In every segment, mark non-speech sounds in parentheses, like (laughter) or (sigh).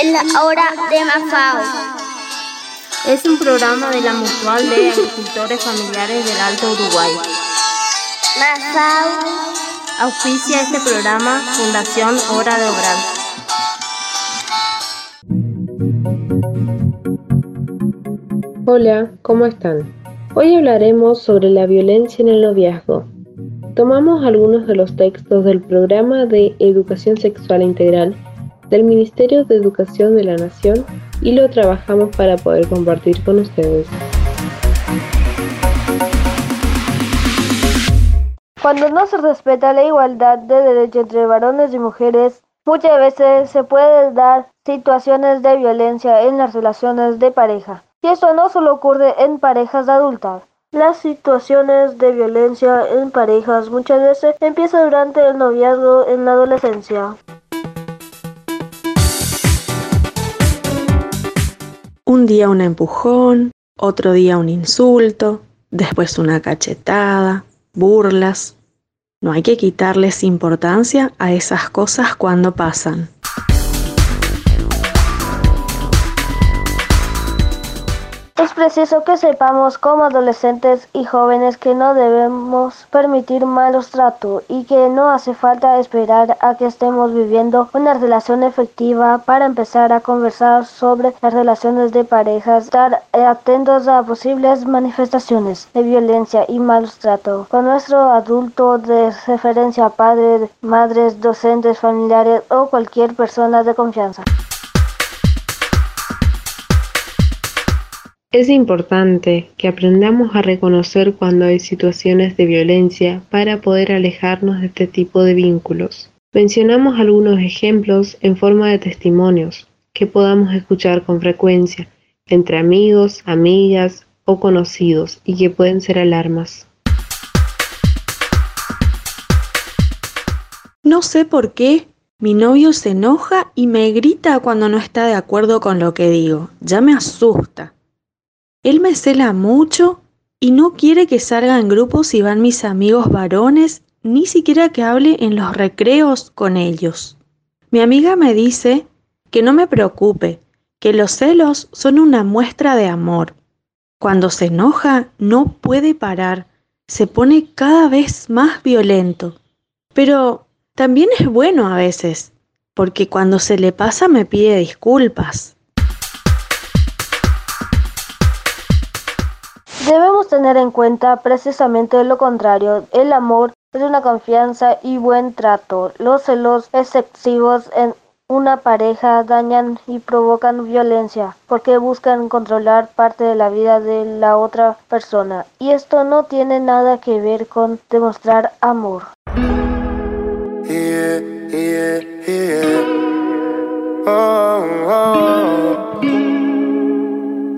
en la hora de Mafao. Es un programa de la Mutual de Agricultores Familiares del Alto Uruguay. Mafao Auspicia este programa Fundación Hora de Obrar. Hola, ¿cómo están? Hoy hablaremos sobre la violencia en el noviazgo. Tomamos algunos de los textos del programa de Educación Sexual Integral del Ministerio de Educación de la Nación y lo trabajamos para poder compartir con ustedes. Cuando no se respeta la igualdad de derechos entre varones y mujeres, muchas veces se pueden dar situaciones de violencia en las relaciones de pareja. Y esto no solo ocurre en parejas adultas. Las situaciones de violencia en parejas muchas veces empiezan durante el noviazgo en la adolescencia. Un día un empujón, otro día un insulto, después una cachetada, burlas. No hay que quitarles importancia a esas cosas cuando pasan. Preciso que sepamos como adolescentes y jóvenes que no debemos permitir malos tratos y que no hace falta esperar a que estemos viviendo una relación efectiva para empezar a conversar sobre las relaciones de parejas, estar atentos a posibles manifestaciones de violencia y malos tratos con nuestro adulto de referencia, padres, madres, docentes, familiares o cualquier persona de confianza. Es importante que aprendamos a reconocer cuando hay situaciones de violencia para poder alejarnos de este tipo de vínculos. Mencionamos algunos ejemplos en forma de testimonios que podamos escuchar con frecuencia entre amigos, amigas o conocidos y que pueden ser alarmas. No sé por qué, mi novio se enoja y me grita cuando no está de acuerdo con lo que digo. Ya me asusta. Él me cela mucho y no quiere que salga en grupo si van mis amigos varones, ni siquiera que hable en los recreos con ellos. Mi amiga me dice que no me preocupe, que los celos son una muestra de amor. Cuando se enoja no puede parar, se pone cada vez más violento. Pero también es bueno a veces, porque cuando se le pasa me pide disculpas. Debemos tener en cuenta precisamente lo contrario. El amor es una confianza y buen trato. Los celos excesivos en una pareja dañan y provocan violencia porque buscan controlar parte de la vida de la otra persona. Y esto no tiene nada que ver con demostrar amor.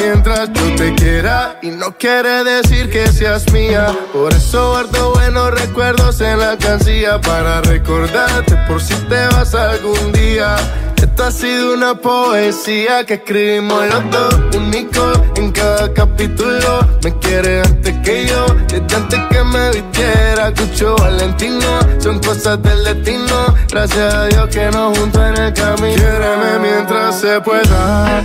mientras yo te quiera y no quiere decir que seas mía. Por eso guardo buenos recuerdos en la cancilla para recordarte por si te vas algún día. Esta ha sido una poesía que escribimos los dos, único en cada capítulo. Me quiere antes que yo, desde antes que me vistiera. Cucho Valentino, son cosas del destino. Gracias a Dios que nos juntó en el camino. Quiéreme mientras se pueda.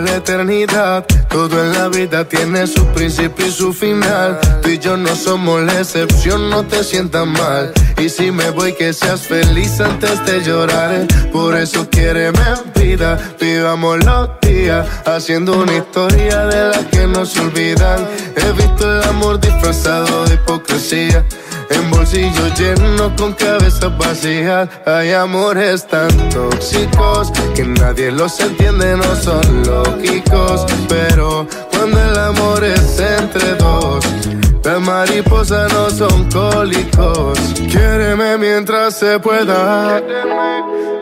La eternidad. Todo en la vida tiene su principio y su final. Tú y yo no somos la excepción, no te sientas mal. Y si me voy, que seas feliz antes de llorar. Por eso quiere vida, vivamos los días. Haciendo una historia de la que no se olvidan. He visto el amor disfrazado de hipocresía. En bolsillos llenos con cabezas vacías Hay amores tan tóxicos Que nadie los entiende, no son lógicos Pero cuando el amor es entre dos las mariposas no son cólicos. Quiéreme mientras se pueda.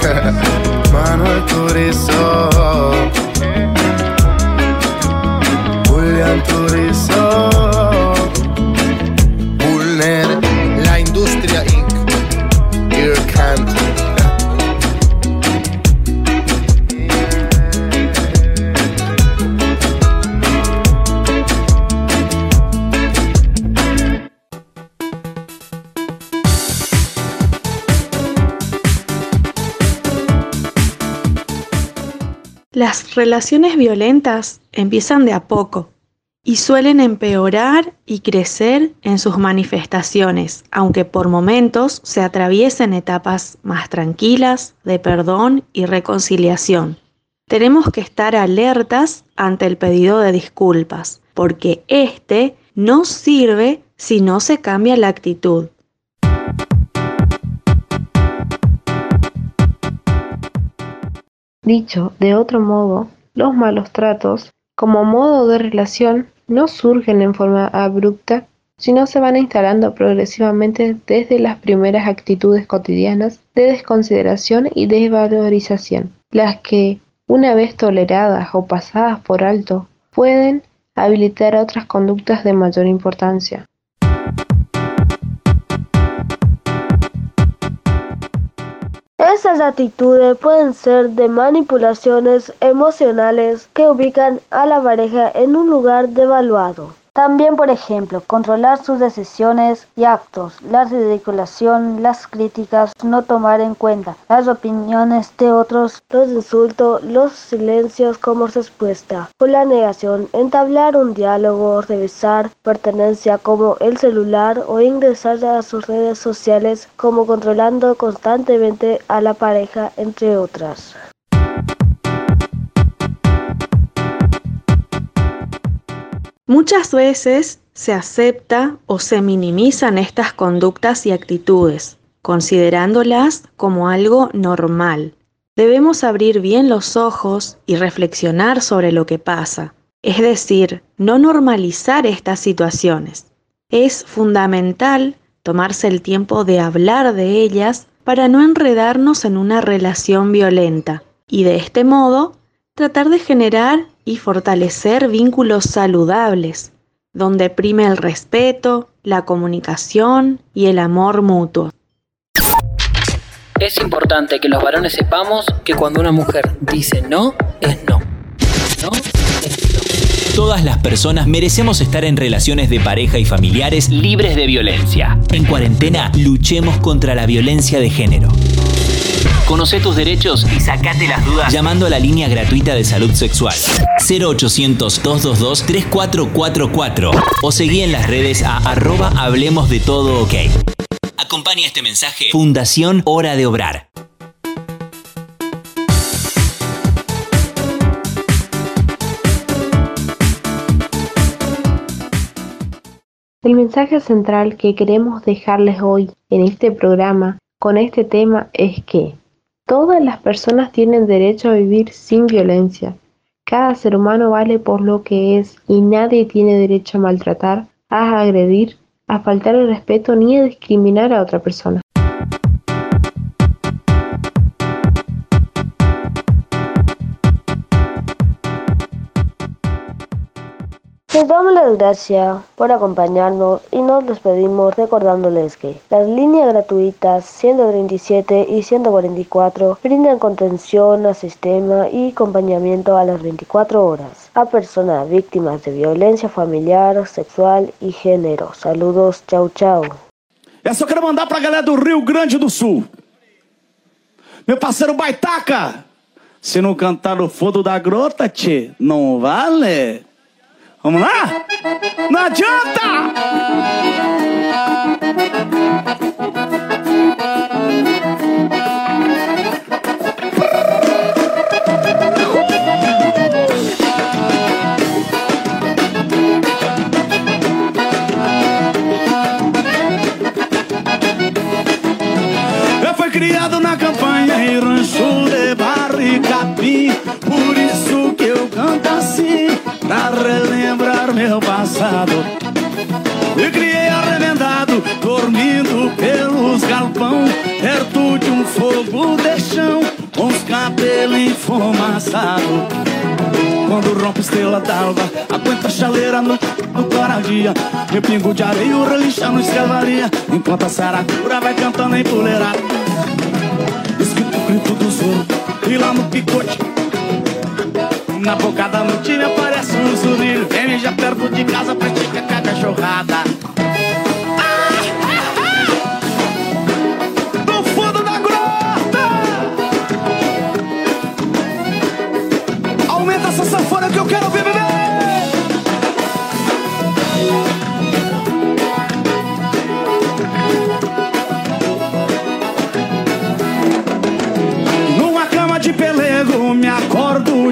Quetra, Manuel Turizo, Julián Turizo. Relaciones violentas empiezan de a poco y suelen empeorar y crecer en sus manifestaciones, aunque por momentos se atraviesen etapas más tranquilas de perdón y reconciliación. Tenemos que estar alertas ante el pedido de disculpas, porque este no sirve si no se cambia la actitud. Dicho de otro modo, los malos tratos, como modo de relación, no surgen en forma abrupta, sino se van instalando progresivamente desde las primeras actitudes cotidianas de desconsideración y desvalorización, las que, una vez toleradas o pasadas por alto, pueden habilitar otras conductas de mayor importancia. Esas actitudes pueden ser de manipulaciones emocionales que ubican a la pareja en un lugar devaluado. También, por ejemplo, controlar sus decisiones y actos, la ridiculación, las críticas, no tomar en cuenta las opiniones de otros, los insultos, los silencios como respuesta, o la negación, entablar un diálogo, revisar pertenencia como el celular o ingresar a sus redes sociales como controlando constantemente a la pareja, entre otras. Muchas veces se acepta o se minimizan estas conductas y actitudes, considerándolas como algo normal. Debemos abrir bien los ojos y reflexionar sobre lo que pasa, es decir, no normalizar estas situaciones. Es fundamental tomarse el tiempo de hablar de ellas para no enredarnos en una relación violenta y de este modo tratar de generar y fortalecer vínculos saludables, donde prime el respeto, la comunicación y el amor mutuo. Es importante que los varones sepamos que cuando una mujer dice no, es no. No es no. Todas las personas merecemos estar en relaciones de pareja y familiares libres de violencia. En cuarentena, luchemos contra la violencia de género. Conoce tus derechos y sacate las dudas llamando a la línea gratuita de salud sexual 0800-222-3444 o seguí en las redes a arroba hablemos de todo ok. Acompaña este mensaje Fundación Hora de Obrar. El mensaje central que queremos dejarles hoy en este programa con este tema es que Todas las personas tienen derecho a vivir sin violencia. Cada ser humano vale por lo que es y nadie tiene derecho a maltratar, a agredir, a faltar el respeto ni a discriminar a otra persona. Damos las gracias por acompañarnos y nos despedimos recordándoles que las líneas gratuitas 137 y 144 brindan contención al sistema y acompañamiento a las 24 horas a personas víctimas de violencia familiar, sexual y género. Saludos, chau chau. Eu quero mandar pra galera do Rio Grande do Sul. Meu parceiro Baitaca, se não cantar no fundo da grota, tchê, não vale. Vamos lá? Não adianta! Quando rompe estrela d'alva Aguenta a chaleira no, no claradia Meu pingo de areia o relixa no escavaria Enquanto a saracura vai cantando em puleirada Escrito o grito do zoro E lá no picote. Na boca da noite me aparece um zurrilho. Vem já perto de casa pratica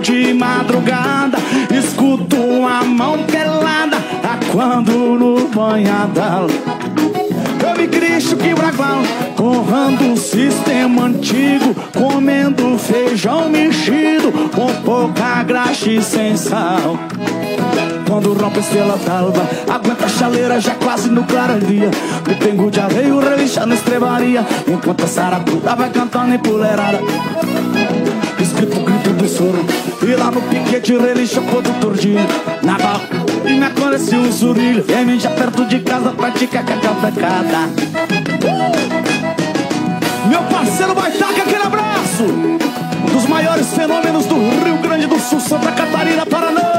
de madrugada Escuto a mão pelada a quando no banhadal. Eu me cristo que bragual Honrando o sistema antigo Comendo feijão mexido Com pouca graxa e sem sal. Quando rompe a estrela d'alva Aguenta a chaleira já quase no clararia Me pengo de areia, o relixa na estrebaria Enquanto a saracura vai cantando em puleirada. Escrito o grito do soro E lá no piquete relixa o do tordilho Na balca e me aparece um zurilho Vem me já perto de casa pratica pecada Meu parceiro Baitaca, aquele abraço. Um dos maiores fenômenos do Rio Grande do Sul Santa Catarina, Paraná. (laughs)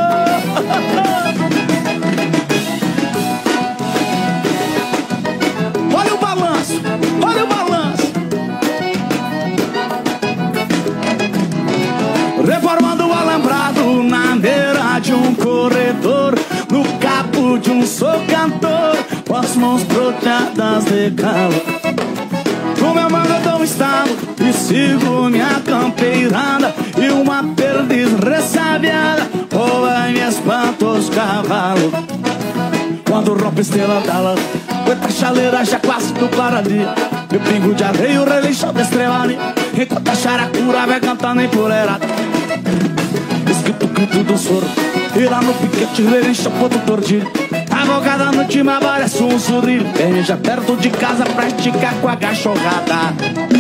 Olha o balanço, olha o balanço. Mãos broteadas de calor. Com meu manga dou um estalo e sigo minha campeirada E uma perdiz ressabiada rouba e me espanta os cavalos. Quando rompe estrela d'ala Aguenta a chaleira já quase no claradia Meu pingo de areia, o relincho da estrebaria Enquanto a characura vai cantando em puleirada Escrito o grito do soro lá no piquete relincha o do Madrugada no time aparece é um zurrilho Perneja perto de casa, praticar com a cachorrada.